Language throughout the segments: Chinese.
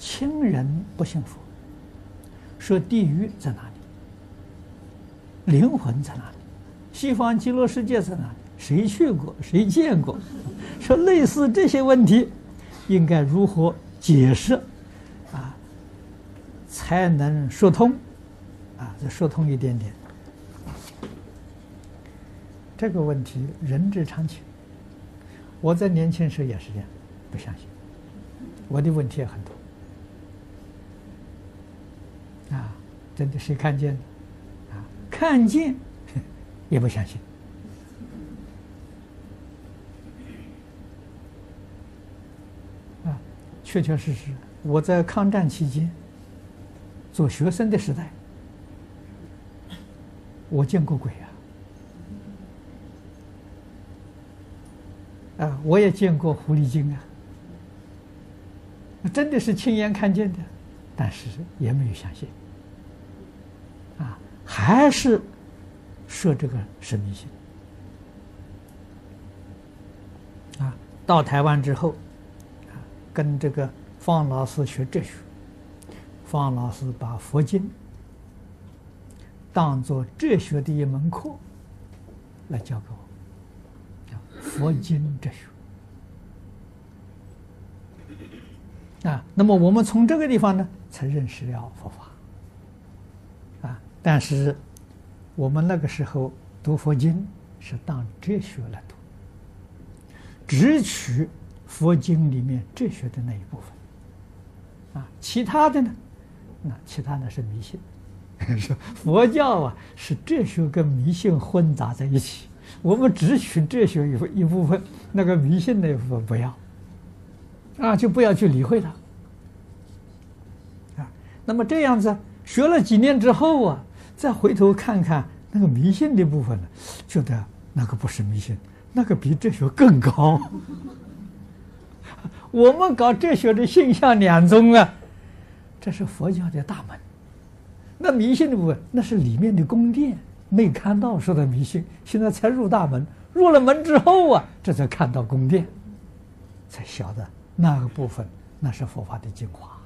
亲人不信佛，说地狱在哪里？灵魂在哪里？西方极乐世界在哪里？谁去过？谁见过？说类似这些问题，应该如何解释啊？才能说通啊？再说通一点点。这个问题人之常情。我在年轻时也是这样，不相信。我的问题也很多啊，真的谁看见啊？看见也不相信。确确实实，我在抗战期间做学生的时代，我见过鬼啊！啊，我也见过狐狸精啊！真的是亲眼看见的，但是也没有相信。还是说这个是迷信。啊，到台湾之后。跟这个方老师学哲学，方老师把佛经当做哲学的一门课来教给我，叫佛经哲学啊。那么我们从这个地方呢，才认识了佛法。但是我们那个时候读佛经是当哲学来读，只取。佛经里面哲学的那一部分，啊，其他的呢？那其他的是迷信。说佛教啊，是哲学跟迷信混杂在一起。我们只取哲学一一部分，那个迷信那一部分不要，啊，就不要去理会它。啊，那么这样子学了几年之后啊，再回头看看那个迷信的部分呢，觉得那个不是迷信，那个比哲学更高。我们搞哲学的性相两宗啊，这是佛教的大门。那迷信的部分，那是里面的宫殿，没看到说的迷信。现在才入大门，入了门之后啊，这才看到宫殿，才晓得那个部分那是佛法的精华。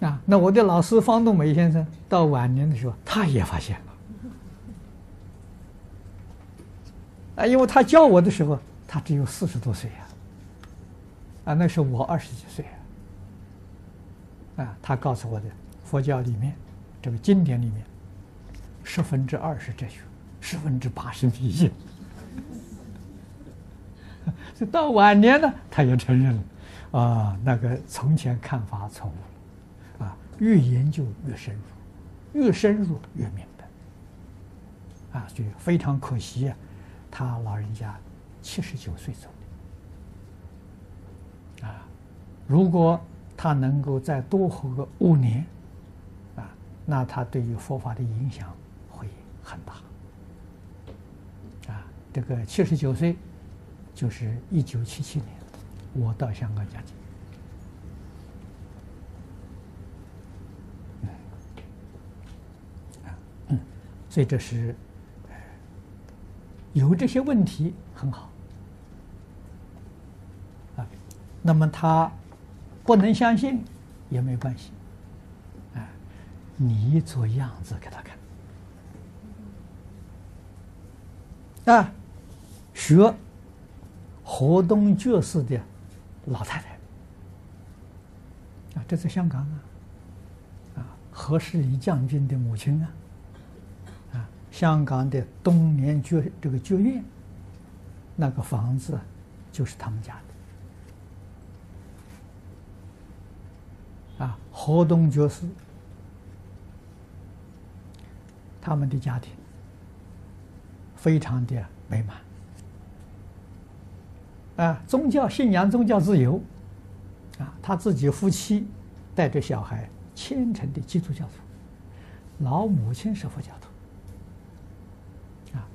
啊，那我的老师方东梅先生到晚年的时候，他也发现了。啊，因为他教我的时候。他只有四十多岁呀，啊，那时候我二十几岁啊，啊，他告诉我的，佛教里面这个经典里面，十分之二是哲学，十分之八是迷信。这 到晚年呢，他也承认了，啊，那个从前看法错误了，越研究越深入，越深入越明白，啊，所以非常可惜啊，他老人家。七十九岁走的啊！如果他能够再多活个五年啊，那他对于佛法的影响会很大啊！这个七十九岁就是一九七七年，我到香港讲经，所以这是有这些问题很好。那么他不能相信也没关系，啊，你做样子给他看，啊，学河东爵士的老太太，啊，这在香港啊，啊，何世礼将军的母亲啊，啊，香港的东联爵这个爵院，那个房子就是他们家的。啊，河东爵士，他们的家庭非常的美满。啊，宗教信仰宗教自由，啊，他自己夫妻带着小孩虔诚的基督教徒，老母亲是佛教徒，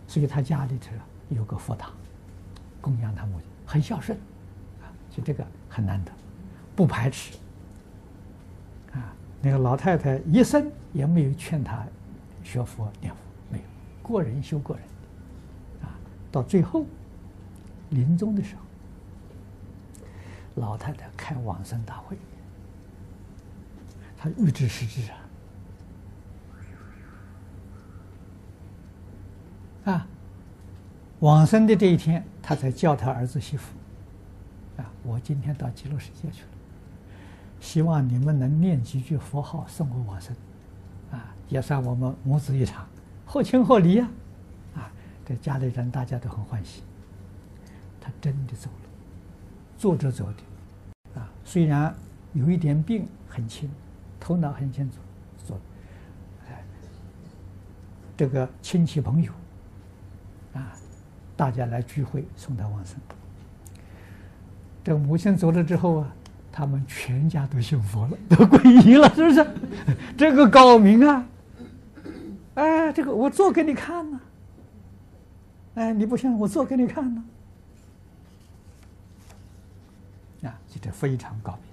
所以他家里头有个佛堂，供养他母亲，很孝顺，啊，就这个很难得，不排斥。啊那个老太太一生也没有劝他学佛念佛，没有，过人修过人，啊，到最后临终的时候，老太太开往生大会，他预知时至啊，啊，往生的这一天，他才叫他儿子媳妇，啊，我今天到极乐世界去了，希望你们能念几句佛号送我往生，啊，也算我们母子一场，合情合理呀，啊，这家里人大家都很欢喜，他真的走了。坐着走的，啊，虽然有一点病，很轻，头脑很清楚，走，哎，这个亲戚朋友，啊，大家来聚会送他往生。这母亲走了之后啊，他们全家都信佛了，都皈依了，是不是？这个高明啊！哎，这个我做给你看呢，哎，你不信，我做给你看呢。啊，这非常高明。